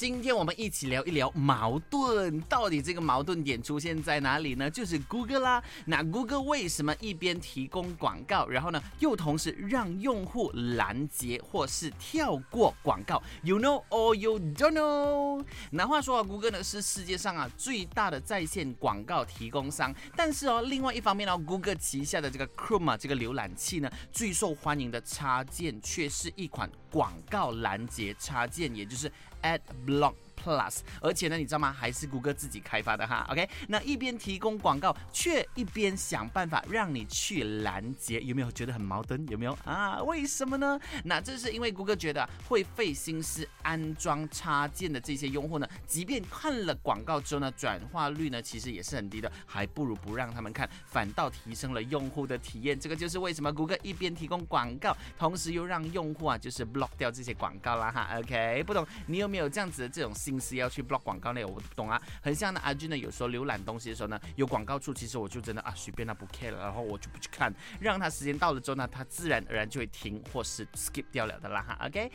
今天我们一起聊一聊矛盾，到底这个矛盾点出现在哪里呢？就是 Google 啦。那 Google 为什么一边提供广告，然后呢，又同时让用户拦截或是跳过广告？You know or you don't know？那话说啊，Google 呢是世界上啊最大的在线广告提供商，但是哦，另外一方面呢，Google 旗下的这个 Chrome 这个浏览器呢，最受欢迎的插件却是一款广告拦截插件，也就是 Ad Block Plus，而且呢，你知道吗？还是谷歌自己开发的哈。OK，那一边提供广告，却一边想办法让你去拦截，有没有觉得很矛盾？有没有啊？为什么呢？那这是因为谷歌觉得会费心思安装插件的这些用户呢，即便看了广告之后呢，转化率呢其实也是很低的，还不如不让他们看，反倒提升了用户的体验。这个就是为什么谷歌一边提供广告，同时又让用户啊就是 block 掉这些广告啦哈。OK，不懂你有没有这样子的这种心思要去 block 广告呢？我不懂啊。很像呢，阿俊呢有时候浏览东西的时候呢，有广告处，其实我就真的啊随便他不 care 了，然后我就不去看，让他时间到了之后呢，他自然而然就会停或是 skip 掉了的啦哈。OK。